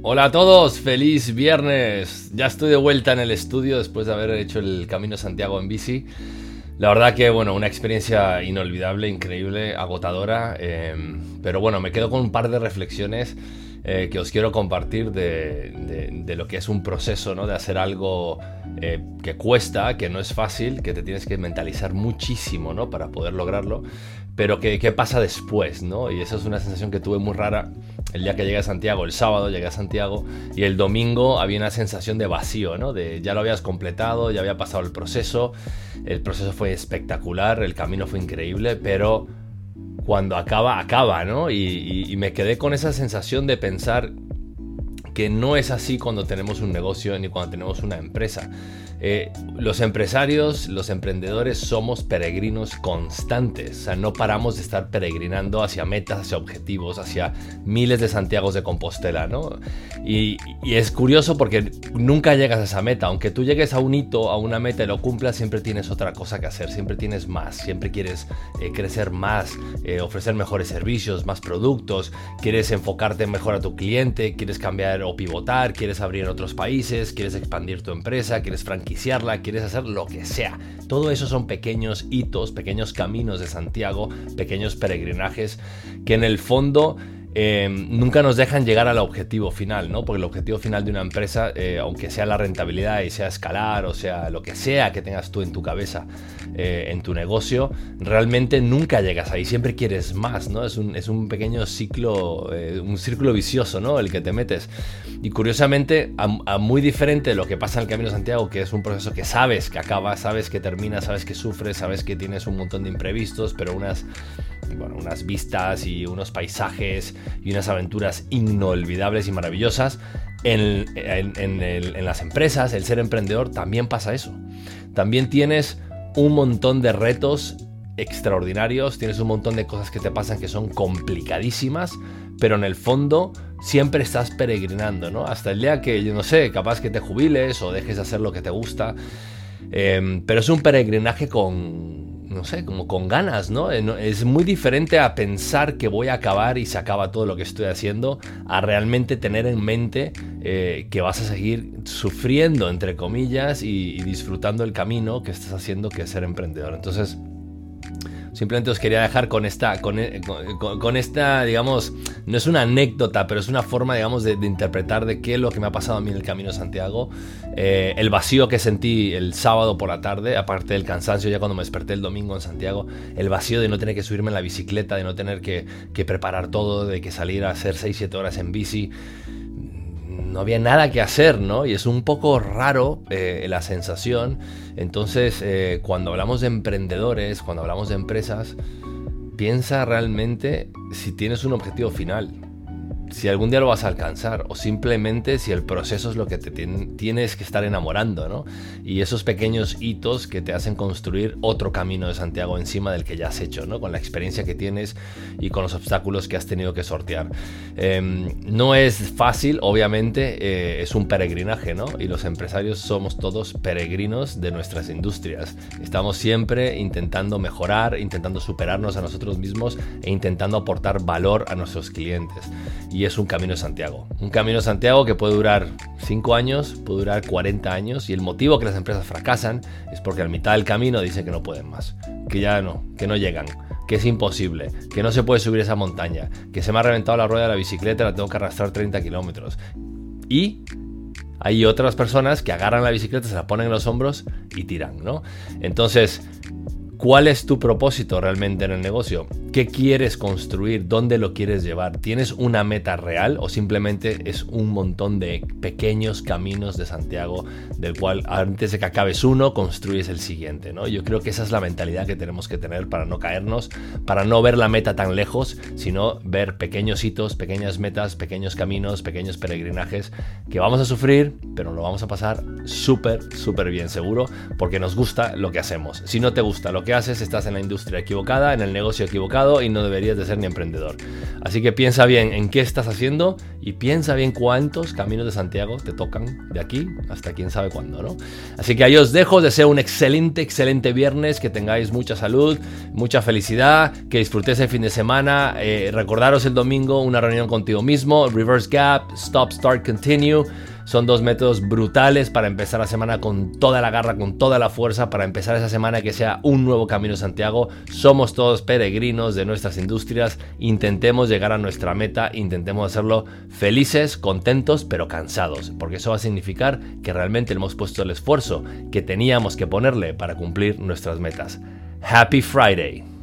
Hola a todos, feliz viernes. Ya estoy de vuelta en el estudio después de haber hecho el Camino Santiago en bici. La verdad que, bueno, una experiencia inolvidable, increíble, agotadora. Em, pero bueno, me quedo con un par de reflexiones eh, que os quiero compartir de, lo que es un proceso, ¿no? De hacer algo eh, que cuesta, que no es fácil, que te tienes que mentalizar muchísimo, ¿no? Para poder lograrlo pero ¿qué, pasa después, ¿no? Y esa es una sensación que tuve muy rara el día que llegué a Santiago, el sábado llegué a Santiago y el domingo había una sensación de vacío, ¿no? De ya lo habías completado, ya había pasado el proceso, el proceso fue espectacular, el camino fue increíble, pero cuando acaba, acaba, ¿no? y me quedé con esa sensación de pensar que no es así cuando tenemos un negocio ni cuando tenemos una empresa. Eh, los empresarios, los emprendedores somos peregrinos constantes, o sea, no paramos de estar peregrinando hacia metas, hacia objetivos, hacia miles de Santiagos de Compostela, ¿no? Y, es curioso porque nunca llegas a esa meta, aunque tú llegues a un hito, a una meta y lo cumplas, siempre tienes otra cosa que hacer, siempre tienes más, siempre quieres eh, crecer más, eh, ofrecer mejores servicios, más productos, quieres enfocarte mejor a tu cliente, quieres cambiar pivotar, quieres abrir otros países, quieres expandir tu empresa, quieres franquiciar quieres hacer lo que sea. Todo eso son pequeños hitos, pequeños caminos de Santiago, pequeños peregrinajes que en el fondo Em, nunca nos dejan llegar al objetivo final, ¿no? Porque el objetivo final de una empresa, eh, aunque sea la rentabilidad y sea escalar, o sea, lo que sea que tengas tú en tu cabeza, eh, en tu negocio, realmente nunca llegas ahí, siempre quieres más, ¿no? Es un, es un pequeño ciclo, eh, un círculo vicioso, ¿no? El que te metes. Y curiosamente, a, muy diferente de lo que pasa en el Camino de Santiago, que es un proceso que sabes que acaba, sabes que termina, sabes que sufres, sabes que tienes un montón de imprevistos, pero unas bueno, unas vistas y unos paisajes y unas aventuras inolvidables y maravillosas. En, las empresas, el ser emprendedor, también pasa eso. También tienes un montón de retos extraordinarios, tienes un montón de cosas que te pasan que son complicadísimas, pero en el fondo siempre estás peregrinando, ¿no? Hasta el día que, yo no sé, capaz que te jubiles o dejes de hacer lo que te gusta. Em, pero es un peregrinaje con, no sé, como con ganas, ¿no? Eh, es muy diferente a pensar que voy a acabar y se acaba todo lo que estoy haciendo, a realmente tener en mente eh, que vas a seguir sufriendo, entre comillas, y, y disfrutando el camino que estás haciendo, que es ser emprendedor. Entonces, Simplemente os quería dejar con esta, con, e, esta, digamos, no es una anécdota, pero es una forma, digamos, de, interpretar de qué es lo que me ha pasado a mí en el Camino de Santiago. Eh, el vacío que sentí el sábado por la tarde, aparte del cansancio ya cuando me desperté el domingo en Santiago, el vacío de no tener que subirme en la bicicleta, de no tener que, que preparar todo, de que salir a hacer 6-7 horas en bici no había nada que hacer, ¿no? Y es un poco raro eh, la sensación. Entonces, eh, cuando hablamos de emprendedores, cuando hablamos de empresas, piensa realmente si tienes un objetivo final si algún día lo vas a alcanzar o simplemente si el proceso es lo que te tienes que estar enamorando, ¿no? Y esos pequeños hitos que te hacen construir otro camino de Santiago encima del que ya has hecho, ¿no? Con la experiencia que tienes y con los obstáculos que has tenido que sortear. Em, no es fácil, obviamente, eh, es un peregrinaje, ¿no? Y los empresarios somos todos peregrinos de nuestras industrias. Estamos siempre intentando mejorar, intentando superarnos a nosotros mismos e intentando aportar valor a nuestros clientes es un camino de Santiago. Un camino de Santiago que puede durar 5 años, puede durar 40 años y el motivo que las empresas fracasan es porque a mitad del camino dicen que no pueden más, que ya no, que no llegan, que es imposible, que no se puede subir esa montaña, que se me ha reventado la rueda de la bicicleta y la tengo que arrastrar 30 kilómetros. Y hay otras personas que agarran la bicicleta, se la ponen en los hombros y tiran, ¿no? Entonces, ¿Cuál es tu propósito realmente en el negocio? ¿Qué quieres construir? ¿Dónde lo quieres llevar? ¿Tienes una meta real o simplemente es un montón de pequeños caminos de Santiago del cual antes de que acabes uno construyes el siguiente? ¿no? Yo creo que esa es la mentalidad que tenemos que tener para no caernos, para no ver la meta tan lejos, sino ver pequeños hitos, pequeñas metas, pequeños caminos, pequeños peregrinajes que vamos a sufrir, pero lo vamos a pasar súper, súper bien seguro porque nos gusta lo que hacemos. Si no te gusta lo que haces, estás en la industria equivocada, en el negocio equivocado y no deberías de ser ni emprendedor. Así que piensa bien en qué estás haciendo y piensa bien cuántos caminos de Santiago te tocan de aquí hasta quién sabe cuándo, ¿no? Así que ahí os dejo, deseo un excelente, excelente viernes, que tengáis mucha salud, mucha felicidad, que disfrutéis el fin de semana, eh, recordaros el domingo una reunión contigo mismo, reverse gap, stop, start, continue. Son dos métodos brutales para empezar la semana con toda la garra, con toda la fuerza, para empezar esa semana que sea un nuevo camino Santiago. Somos todos peregrinos de nuestras industrias, intentemos llegar a nuestra meta, intentemos hacerlo felices, contentos, pero cansados, porque eso va a significar que realmente hemos puesto el esfuerzo que teníamos que ponerle para cumplir nuestras metas. Happy Friday.